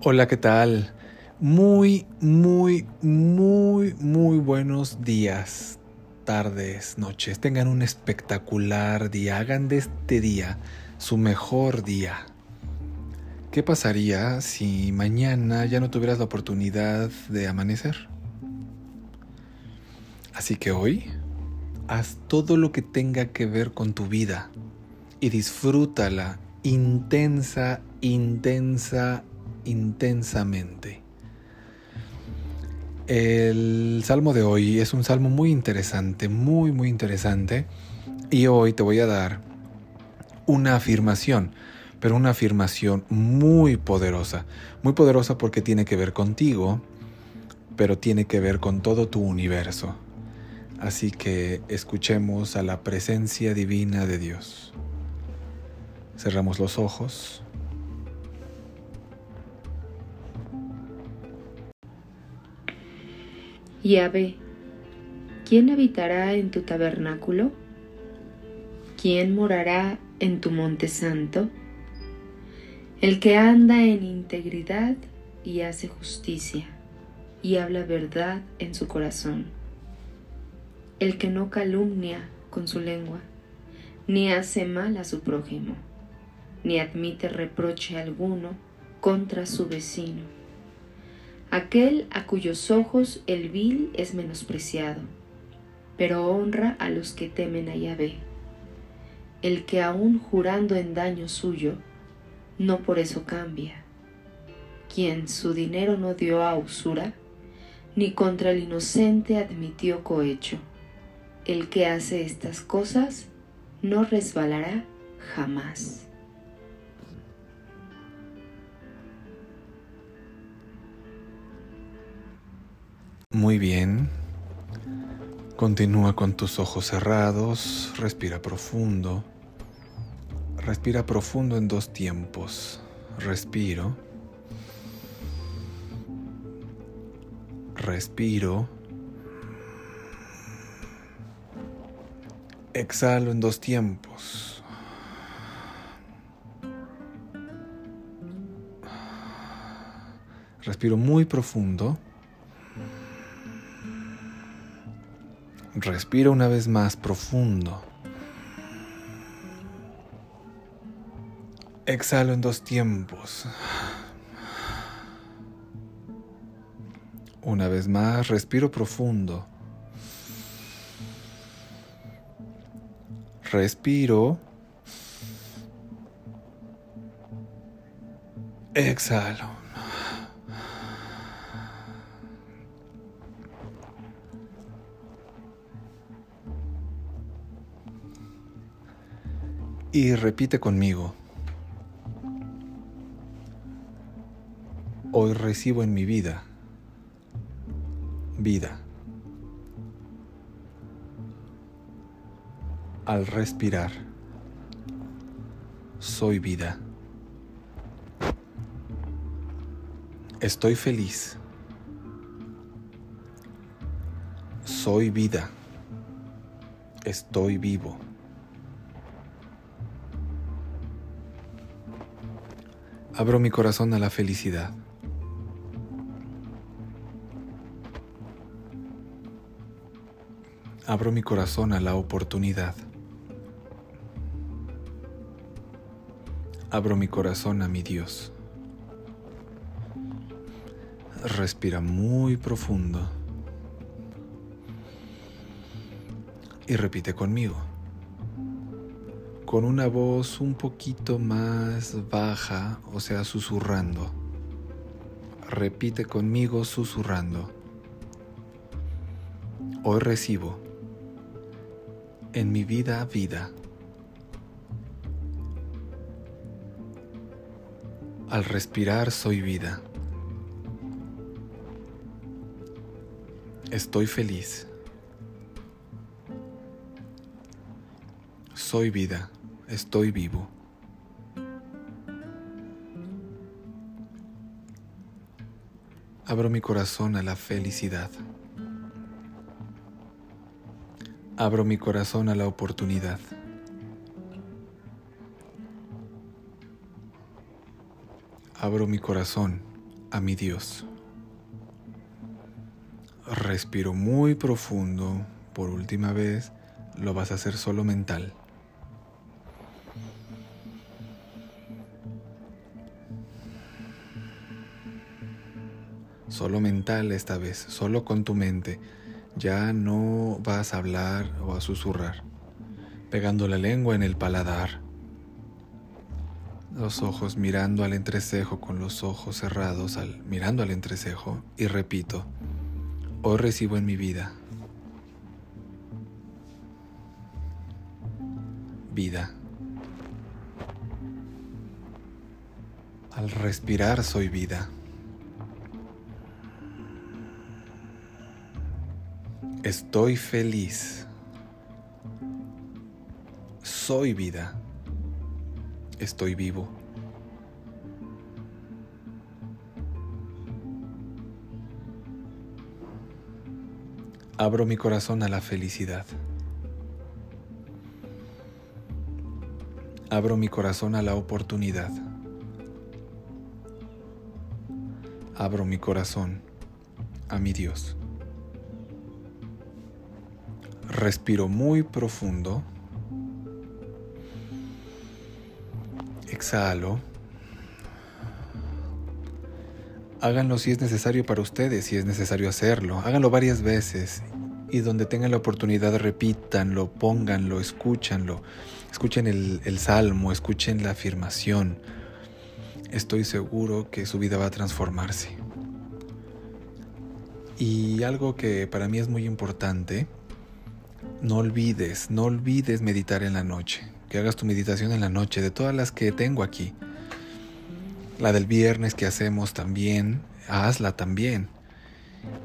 Hola, ¿qué tal? Muy, muy, muy, muy buenos días, tardes, noches. Tengan un espectacular día. Hagan de este día su mejor día. ¿Qué pasaría si mañana ya no tuvieras la oportunidad de amanecer? Así que hoy, haz todo lo que tenga que ver con tu vida y disfrútala intensa, intensa, intensamente. El salmo de hoy es un salmo muy interesante, muy, muy interesante. Y hoy te voy a dar una afirmación, pero una afirmación muy poderosa. Muy poderosa porque tiene que ver contigo, pero tiene que ver con todo tu universo. Así que escuchemos a la presencia divina de Dios. Cerramos los ojos. Yahvé, ¿quién habitará en tu tabernáculo? ¿Quién morará en tu monte santo? El que anda en integridad y hace justicia y habla verdad en su corazón. El que no calumnia con su lengua, ni hace mal a su prójimo, ni admite reproche alguno contra su vecino aquel a cuyos ojos el vil es menospreciado, pero honra a los que temen a Yahvé, el que aun jurando en daño suyo, no por eso cambia, quien su dinero no dio a usura, ni contra el inocente admitió cohecho. El que hace estas cosas no resbalará jamás. Muy bien. Continúa con tus ojos cerrados, respira profundo. Respira profundo en dos tiempos. Respiro. Respiro. Exhalo en dos tiempos. Respiro muy profundo. Respira una vez más profundo. Exhalo en dos tiempos. Una vez más, respiro profundo. Respiro. Exhalo. Y repite conmigo. Hoy recibo en mi vida vida. Al respirar, soy vida. Estoy feliz. Soy vida. Estoy vivo. Abro mi corazón a la felicidad. Abro mi corazón a la oportunidad. Abro mi corazón a mi Dios. Respira muy profundo. Y repite conmigo con una voz un poquito más baja, o sea, susurrando. Repite conmigo susurrando. Hoy recibo en mi vida vida. Al respirar soy vida. Estoy feliz. Soy vida estoy vivo. Abro mi corazón a la felicidad. Abro mi corazón a la oportunidad. Abro mi corazón a mi Dios. Respiro muy profundo por última vez, lo vas a hacer solo mental. Solo mental esta vez, solo con tu mente. Ya no vas a hablar o a susurrar, pegando la lengua en el paladar. Los ojos mirando al entrecejo con los ojos cerrados, al, mirando al entrecejo, y repito, hoy recibo en mi vida vida. Al respirar soy vida. Estoy feliz. Soy vida. Estoy vivo. Abro mi corazón a la felicidad. Abro mi corazón a la oportunidad. Abro mi corazón a mi Dios. Respiro muy profundo. Exhalo. Háganlo si es necesario para ustedes, si es necesario hacerlo. Háganlo varias veces y donde tengan la oportunidad repítanlo, pónganlo, escúchanlo. Escuchen el, el salmo, escuchen la afirmación. Estoy seguro que su vida va a transformarse. Y algo que para mí es muy importante, no olvides, no olvides meditar en la noche. Que hagas tu meditación en la noche, de todas las que tengo aquí. La del viernes que hacemos también, hazla también.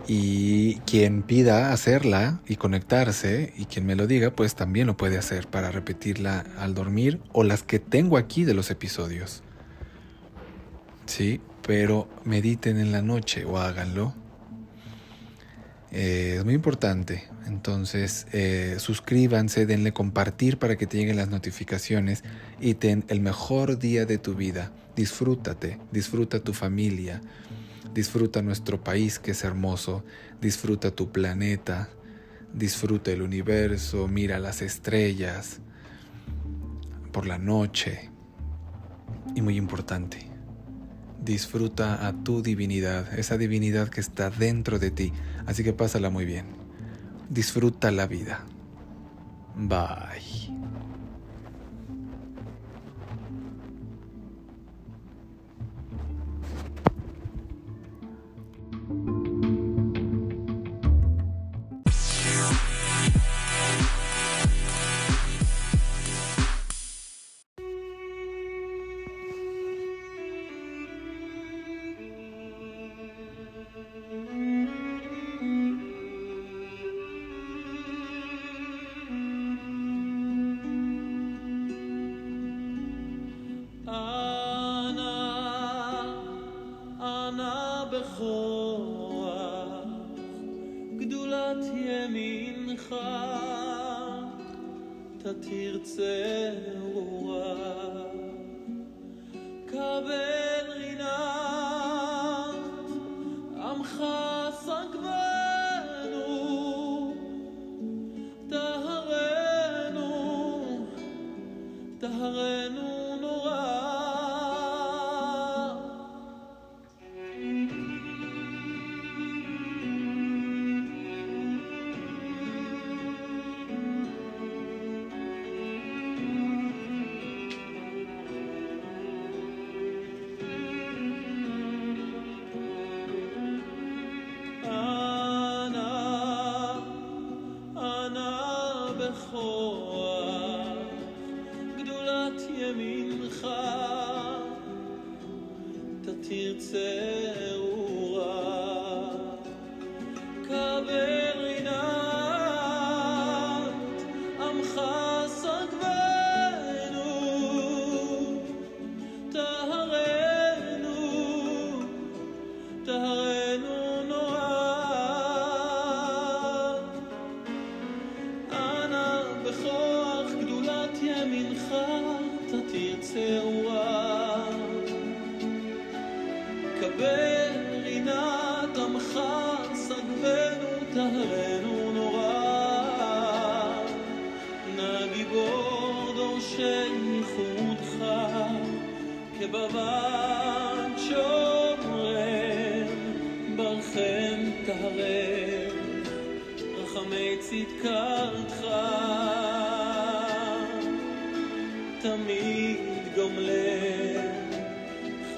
Y quien pida hacerla y conectarse y quien me lo diga, pues también lo puede hacer para repetirla al dormir o las que tengo aquí de los episodios. Sí, pero mediten en la noche o háganlo. Eh, es muy importante. Entonces, eh, suscríbanse, denle compartir para que te lleguen las notificaciones y ten el mejor día de tu vida. Disfrútate, disfruta tu familia Disfruta nuestro país que es hermoso, disfruta tu planeta, disfruta el universo, mira las estrellas por la noche. Y muy importante, disfruta a tu divinidad, esa divinidad que está dentro de ti. Así que pásala muy bien. Disfruta la vida. Bye. בנך תתיר צרורה. קבל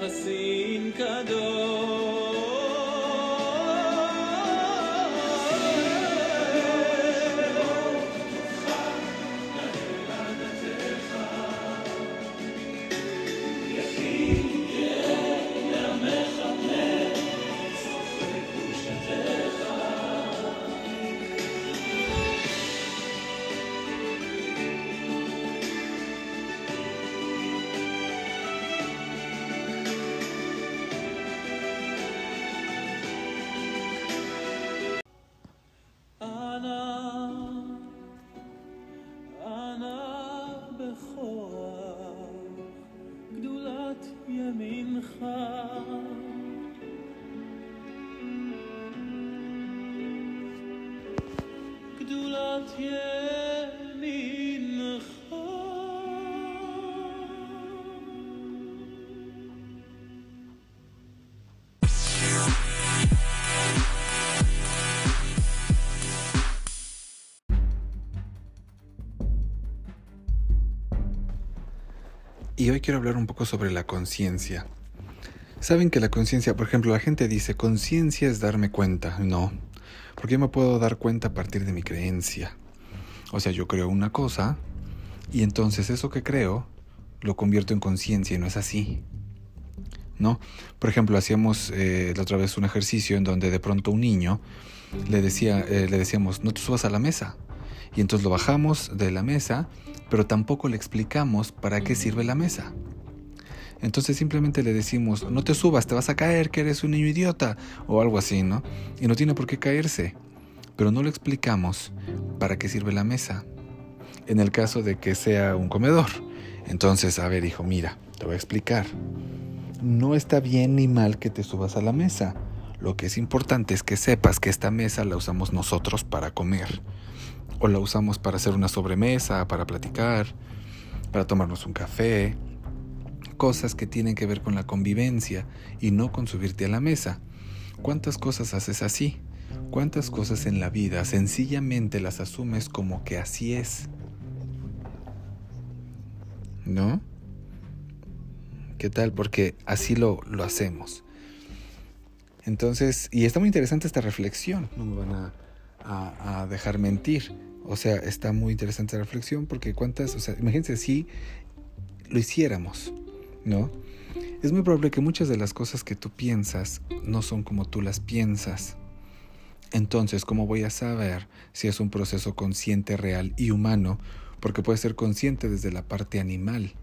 חסין קדוש Oh. Y hoy quiero hablar un poco sobre la conciencia. Saben que la conciencia, por ejemplo, la gente dice, conciencia es darme cuenta. No, porque yo me puedo dar cuenta a partir de mi creencia. O sea, yo creo una cosa y entonces eso que creo lo convierto en conciencia y no es así. ¿No? Por ejemplo, hacíamos eh, la otra vez un ejercicio en donde de pronto un niño le, decía, eh, le decíamos, no te subas a la mesa. Y entonces lo bajamos de la mesa, pero tampoco le explicamos para qué sirve la mesa. Entonces simplemente le decimos, no te subas, te vas a caer, que eres un niño idiota, o algo así, ¿no? Y no tiene por qué caerse, pero no le explicamos para qué sirve la mesa. En el caso de que sea un comedor. Entonces, a ver, hijo, mira, te voy a explicar. No está bien ni mal que te subas a la mesa. Lo que es importante es que sepas que esta mesa la usamos nosotros para comer. O la usamos para hacer una sobremesa, para platicar, para tomarnos un café. Cosas que tienen que ver con la convivencia y no con subirte a la mesa. ¿Cuántas cosas haces así? ¿Cuántas cosas en la vida sencillamente las asumes como que así es? ¿No? ¿Qué tal? Porque así lo, lo hacemos. Entonces, y está muy interesante esta reflexión, no me van a, a, dejar mentir. O sea, está muy interesante la reflexión porque cuántas, o sea, imagínense si lo hiciéramos, ¿no? Es muy probable que muchas de las cosas que tú piensas no son como tú las piensas. Entonces, ¿cómo voy a saber si es un proceso consciente, real y humano? Porque puede ser consciente desde la parte animal.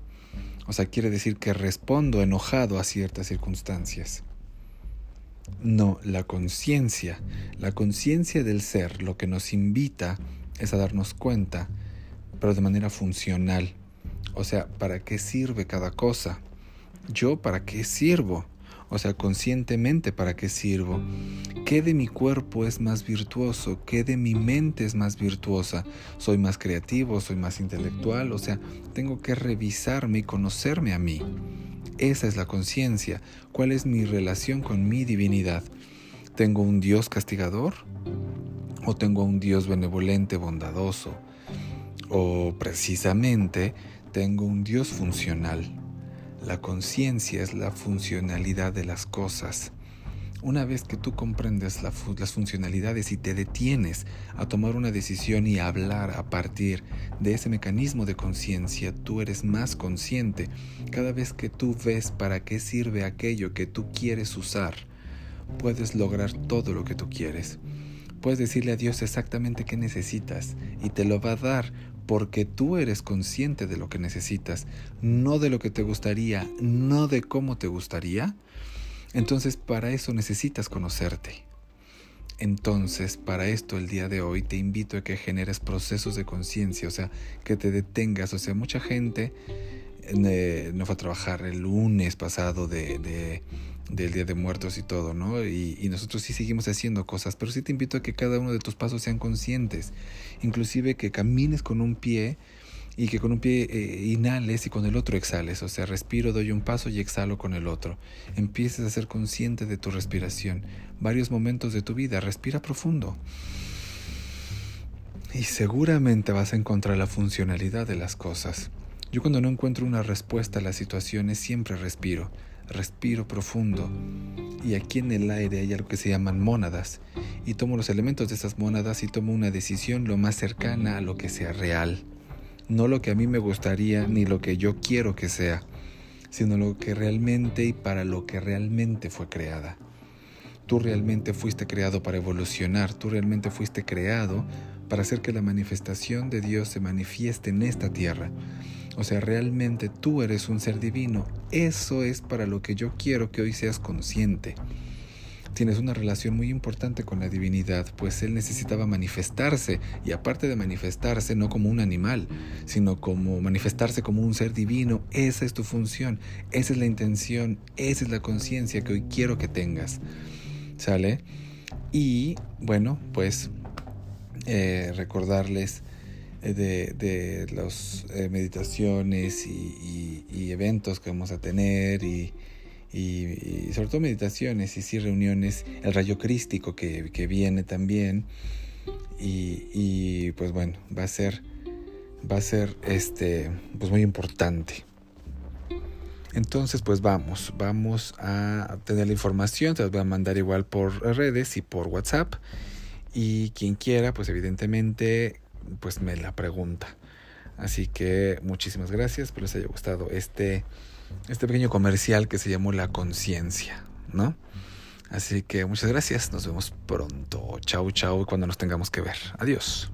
O sea, quiere decir que respondo enojado a ciertas circunstancias. No, la conciencia, la conciencia del ser, lo que nos invita es a darnos cuenta, pero de manera funcional. O sea, ¿para qué sirve cada cosa? Yo, ¿para qué sirvo? O sea, conscientemente, ¿para qué sirvo? ¿Qué de mi cuerpo es más virtuoso? ¿Qué de mi mente es más virtuosa? ¿Soy más creativo? ¿Soy más intelectual? O sea, tengo que revisarme y conocerme a mí. Esa es la conciencia. ¿Cuál es mi relación con mi divinidad? ¿Tengo un Dios castigador? ¿O tengo un Dios benevolente, bondadoso? ¿O precisamente tengo un Dios funcional? La conciencia es la funcionalidad de las cosas. Una vez que tú comprendes las funcionalidades y te detienes a tomar una decisión y a hablar a partir de ese mecanismo de conciencia, tú eres más consciente. Cada vez que tú ves para qué sirve aquello que tú quieres usar, puedes lograr todo lo que tú quieres. Puedes decirle a Dios exactamente qué necesitas y te lo va a dar porque tú eres consciente de lo que necesitas, no de lo que te gustaría, no de cómo te gustaría. Entonces para eso necesitas conocerte. Entonces, para esto el día de hoy te invito a que generes procesos de conciencia, o sea, que te detengas. O sea, mucha gente eh, no fue a trabajar el lunes pasado de, de, del Día de Muertos y todo, ¿no? Y, y, nosotros sí seguimos haciendo cosas, pero sí te invito a que cada uno de tus pasos sean conscientes, inclusive que camines con un pie y que con un pie eh, inhales y con el otro exhales, o sea, respiro, doy un paso y exhalo con el otro. Empieces a ser consciente de tu respiración. Varios momentos de tu vida, respira profundo. Y seguramente vas a encontrar la funcionalidad de las cosas. Yo cuando no encuentro una respuesta a las situaciones siempre respiro, respiro profundo. Y aquí en el aire hay algo que se llaman mónadas. Y tomo los elementos de esas mónadas y tomo una decisión lo más cercana a lo que sea real no lo que a mí me gustaría ni lo que yo quiero que sea, sino lo que realmente y para lo que realmente fue creada. Tú realmente fuiste creado para evolucionar, tú realmente fuiste creado para hacer que la manifestación de Dios se manifieste en esta tierra. O sea, realmente tú eres un ser divino. Eso es para lo que yo quiero que hoy seas consciente tienes una relación muy importante con la divinidad, pues Él necesitaba manifestarse, y aparte de manifestarse no como un animal, sino como manifestarse como un ser divino, esa es tu función, esa es la intención, esa es la conciencia que hoy quiero que tengas. ¿Sale? Y bueno, pues eh, recordarles eh, de, las eh, meditaciones y, y, eventos que vamos a tener y, sobre todo meditaciones y sí reuniones, el rayo crístico que, que viene también y, y, pues bueno, va a ser, va a ser este, pues muy importante. Entonces, pues vamos, vamos a tener la información, te las voy a mandar igual por redes y por WhatsApp. Y quien quiera, pues evidentemente, pues me la pregunta. Así que muchísimas gracias, espero les haya gustado este este pequeño comercial que se llamó La Conciencia, ¿no? Así que muchas gracias, nos vemos pronto. Chau, chau, cuando nos tengamos que ver. Adiós.